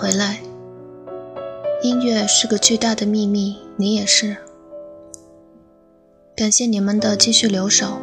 回来。音乐是个巨大的秘密，你也是。感谢你们的继续留守，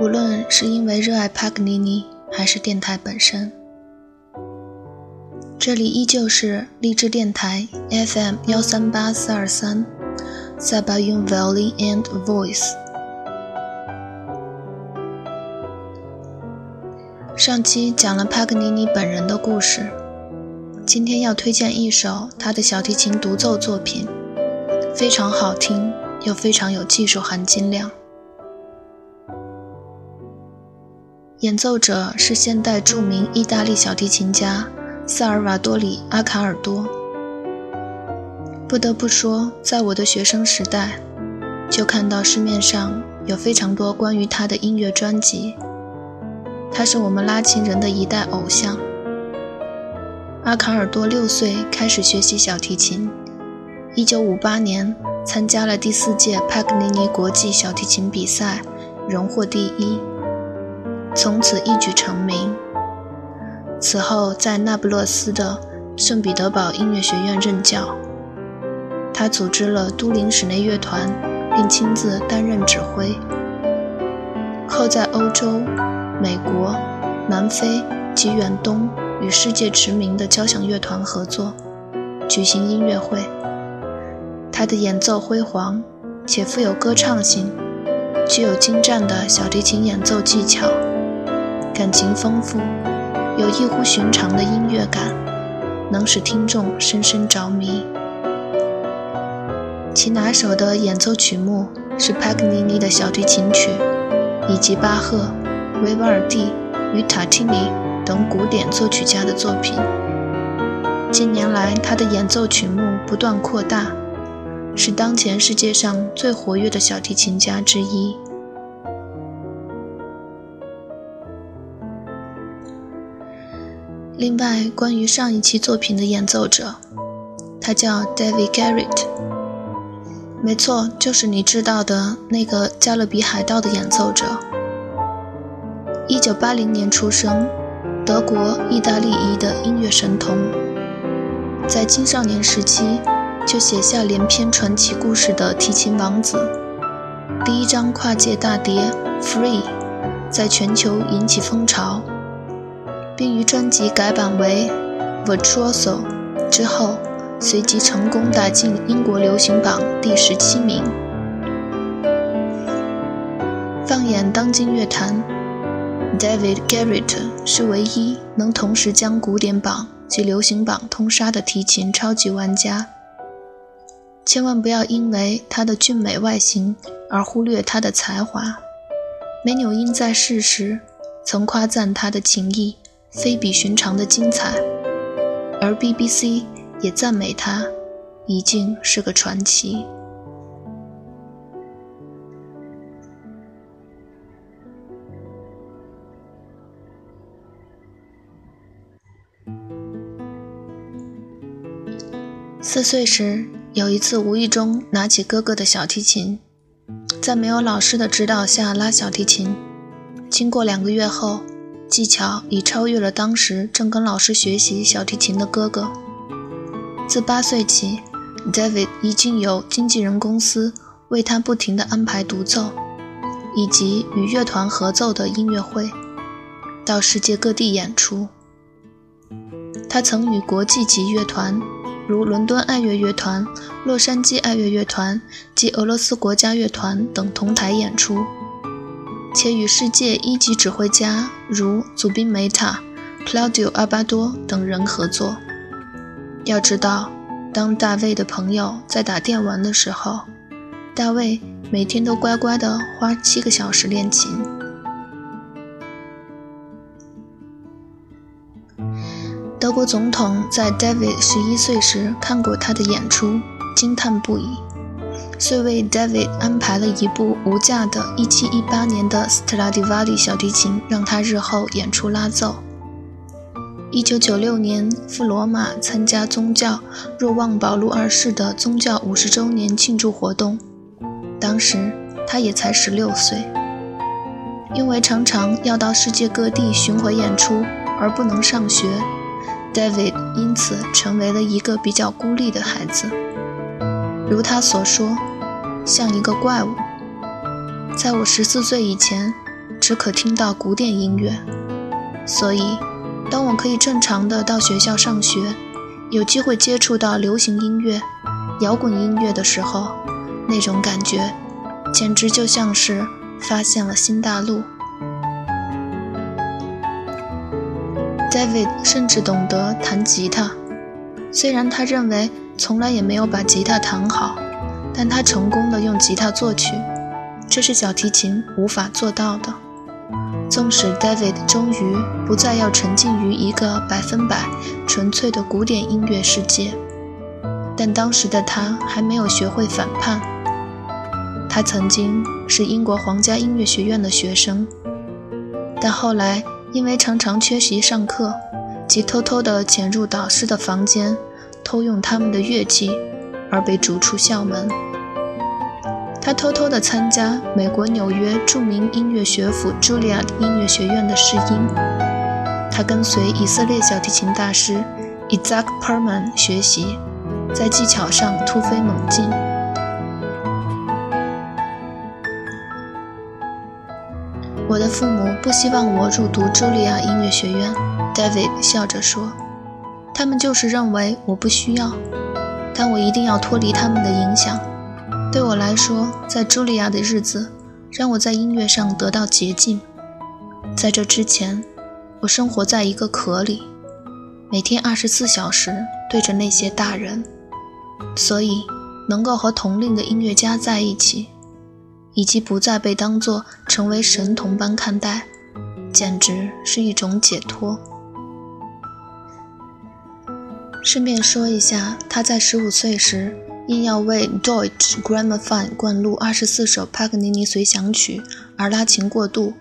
无论是因为热爱帕格尼尼，还是电台本身。这里依旧是励志电台 FM 幺三八四二三，塞巴雍 Valley and Voice。上期讲了帕格尼尼本人的故事，今天要推荐一首他的小提琴独奏作品，非常好听又非常有技术含金量。演奏者是现代著名意大利小提琴家。萨尔瓦多里·阿卡尔多。不得不说，在我的学生时代，就看到市面上有非常多关于他的音乐专辑。他是我们拉琴人的一代偶像。阿卡尔多六岁开始学习小提琴，1958年参加了第四届帕格尼尼国际小提琴比赛，荣获第一，从此一举成名。此后，在那不勒斯的圣彼得堡音乐学院任教。他组织了都灵室内乐团，并亲自担任指挥。后在欧洲、美国、南非及远东与世界驰名的交响乐团合作，举行音乐会。他的演奏辉煌且富有歌唱性，具有精湛的小提琴演奏技巧，感情丰富。有异乎寻常的音乐感，能使听众深深着迷。其拿手的演奏曲目是帕格尼尼的小提琴曲，以及巴赫、维瓦尔第与塔提尼等古典作曲家的作品。近年来，他的演奏曲目不断扩大，是当前世界上最活跃的小提琴家之一。另外，关于上一期作品的演奏者，他叫 David Garrett。没错，就是你知道的那个《加勒比海盗》的演奏者。一九八零年出生，德国意大利裔的音乐神童，在青少年时期就写下连篇传奇故事的提琴王子。第一张跨界大碟《Free》在全球引起风潮。并于专辑改版为《Virtuoso》之后，随即成功打进英国流行榜第十七名。放眼当今乐坛，David Garrett 是唯一能同时将古典榜及流行榜通杀的提琴超级玩家。千万不要因为他的俊美外形而忽略他的才华。梅纽因在世时曾夸赞他的琴艺。非比寻常的精彩，而 BBC 也赞美他已经是个传奇。四岁时，有一次无意中拿起哥哥的小提琴，在没有老师的指导下拉小提琴。经过两个月后。技巧已超越了当时正跟老师学习小提琴的哥哥。自八岁起，David 已经由经纪人公司为他不停地安排独奏，以及与乐团合奏的音乐会，到世界各地演出。他曾与国际级乐团，如伦敦爱乐乐团、洛杉矶爱乐乐团及俄罗斯国家乐团等同台演出。且与世界一级指挥家如祖宾梅塔、Claudio 阿巴多等人合作。要知道，当大卫的朋友在打电玩的时候，大卫每天都乖乖地花七个小时练琴。德国总统在 David 十一岁时看过他的演出，惊叹不已。遂为 David 安排了一部无价的1718年的斯特拉迪瓦里小提琴，让他日后演出拉奏。1996年赴罗马参加宗教若望保禄二世的宗教五十周年庆祝活动，当时他也才十六岁。因为常常要到世界各地巡回演出而不能上学 David 因此成为了一个比较孤立的孩子，如他所说，像一个怪物。在我十四岁以前，只可听到古典音乐，所以当我可以正常的到学校上学，有机会接触到流行音乐、摇滚音乐的时候，那种感觉简直就像是发现了新大陆。David 甚至懂得弹吉他，虽然他认为从来也没有把吉他弹好，但他成功的用吉他作曲，这是小提琴无法做到的。纵使 David 终于不再要沉浸于一个百分百纯粹的古典音乐世界，但当时的他还没有学会反叛。他曾经是英国皇家音乐学院的学生，但后来。因为常常缺席上课，及偷偷地潜入导师的房间，偷用他们的乐器，而被逐出校门。他偷偷地参加美国纽约著名音乐学府茱莉亚音乐学院的试音。他跟随以色列小提琴大师 Isaac Perman 学习，在技巧上突飞猛进。我的父母不希望我入读茱莉亚音乐学院，David 笑着说。他们就是认为我不需要，但我一定要脱离他们的影响。对我来说，在茱莉亚的日子让我在音乐上得到捷径。在这之前，我生活在一个壳里，每天二十四小时对着那些大人，所以能够和同龄的音乐家在一起。以及不再被当作成为神童般看待，简直是一种解脱。顺便说一下，他在十五岁时因要为 Deutsche Grammophon 灌录二十四首帕格尼尼随想曲而拉琴过度，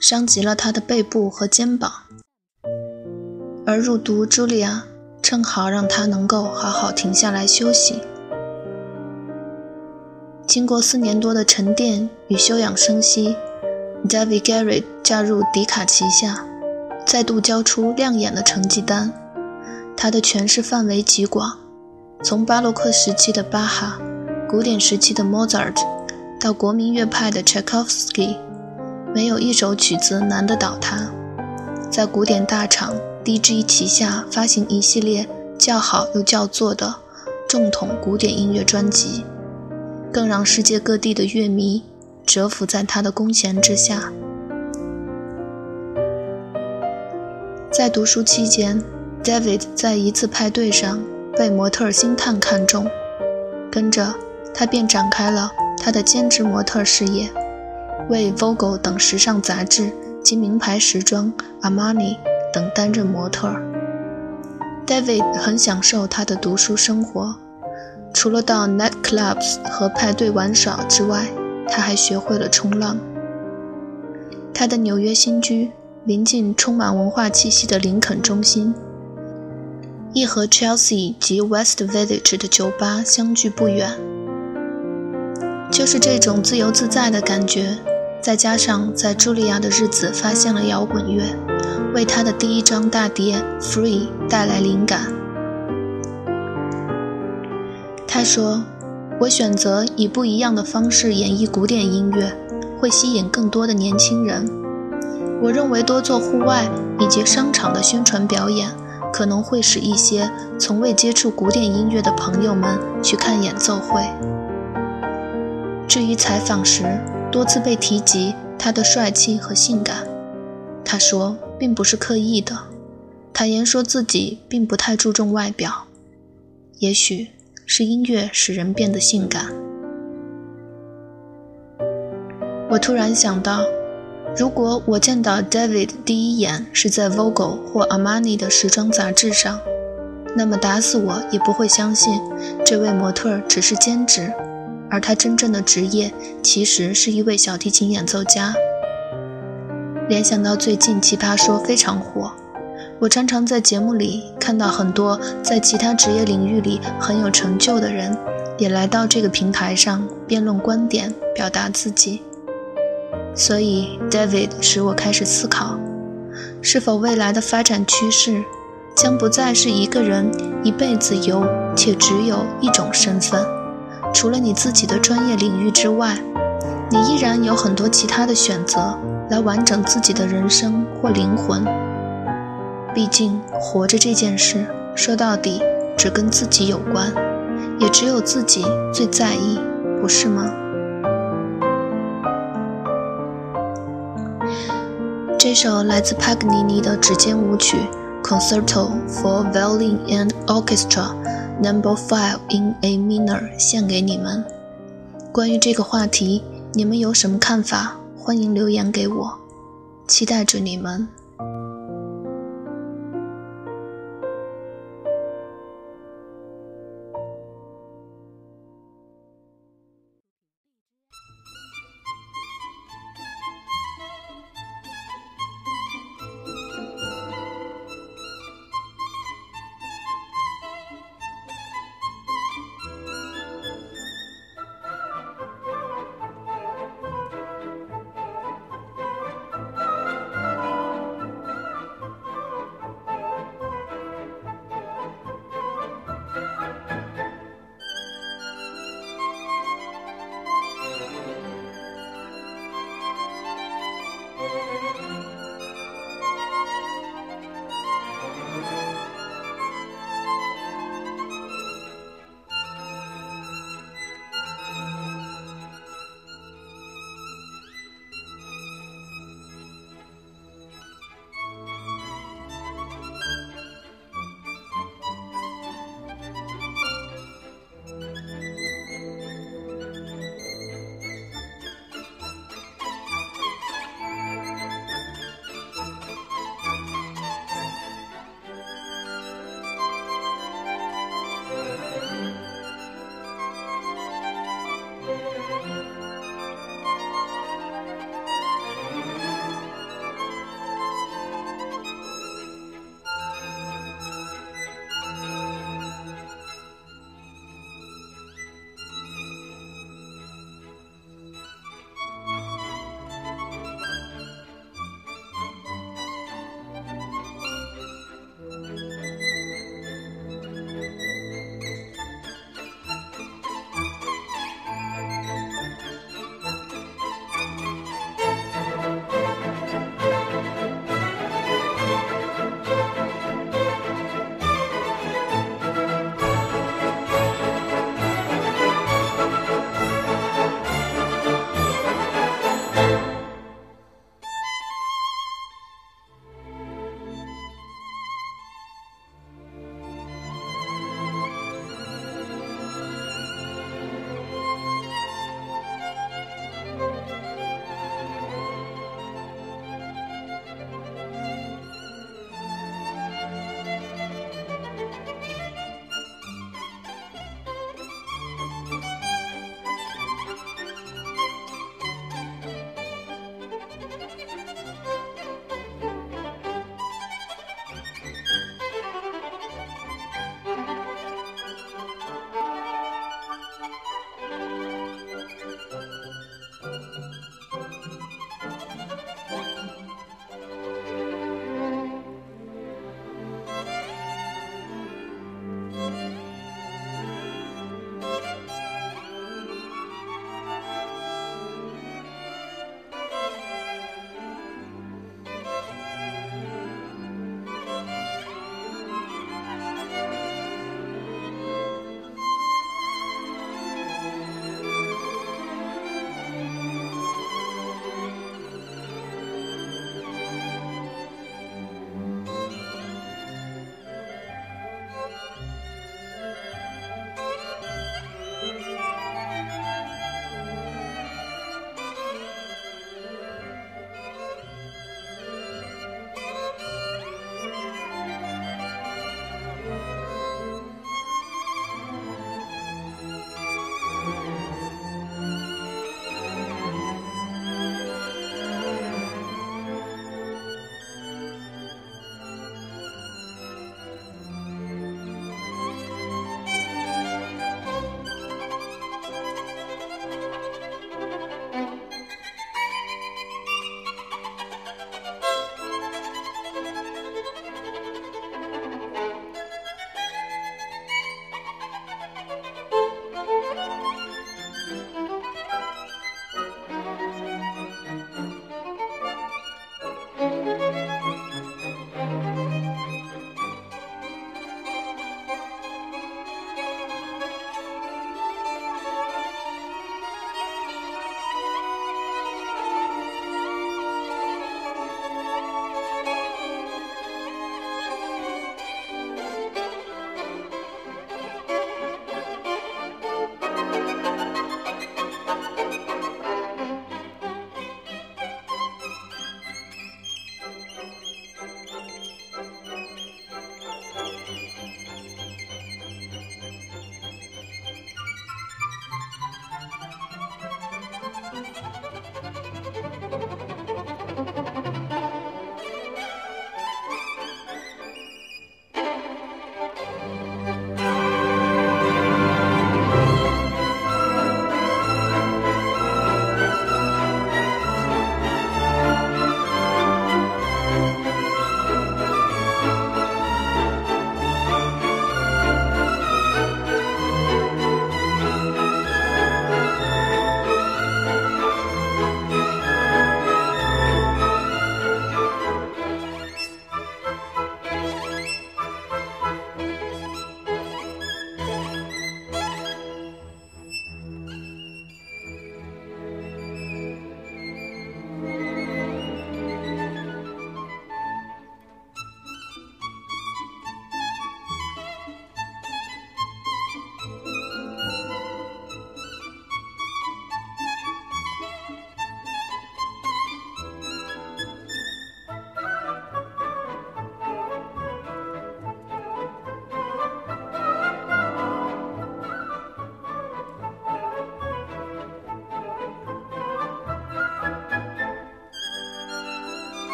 伤及了他的背部和肩膀。而入读茱莉亚正好让他能够好好停下来休息。经过四年多的沉淀与休养生息，David Garrett 加入迪卡旗下，再度交出亮眼的成绩单。他的诠释范围极广，从巴洛克时期的巴哈、古典时期的 Mozart 到国民乐派的 Tchaikovsky，没有一首曲子难得倒他。在古典大厂 DG 旗下发行一系列叫好又叫座的正统古典音乐专辑。更让世界各地的乐迷折服在他的弓弦之下。在读书期间，David 在一次派对上被模特星探看中，跟着他便展开了他的兼职模特事业，为 Vogue 等时尚杂志及名牌时装 Armani 等担任模特。David 很享受他的读书生活。除了到 nightclubs 和派对玩耍之外，他还学会了冲浪。他的纽约新居临近充满文化气息的林肯中心，亦和 Chelsea 及 West Village 的酒吧相距不远。就是这种自由自在的感觉，再加上在茱莉亚的日子发现了摇滚乐，为他的第一张大碟《Free》带来灵感。他说：“我选择以不一样的方式演绎古典音乐，会吸引更多的年轻人。我认为多做户外以及商场的宣传表演，可能会使一些从未接触古典音乐的朋友们去看演奏会。”至于采访时多次被提及他的帅气和性感，他说并不是刻意的，坦言说自己并不太注重外表，也许。是音乐使人变得性感。我突然想到，如果我见到 David 第一眼是在 Vogue 或 Armani 的时装杂志上，那么打死我也不会相信这位模特只是兼职，而他真正的职业其实是一位小提琴演奏家。联想到最近《奇葩说》非常火。我常常在节目里看到很多在其他职业领域里很有成就的人，也来到这个平台上辩论观点，表达自己。所以，David 使我开始思考，是否未来的发展趋势将不再是一个人一辈子有且只有一种身份。除了你自己的专业领域之外，你依然有很多其他的选择来完整自己的人生或灵魂。毕竟，活着这件事说到底只跟自己有关，也只有自己最在意，不是吗？这首来自帕格尼尼的指尖舞曲。Concerto for Violin and Orchestra Number Five in A Minor，献给你们。关于这个话题，你们有什么看法？欢迎留言给我，期待着你们。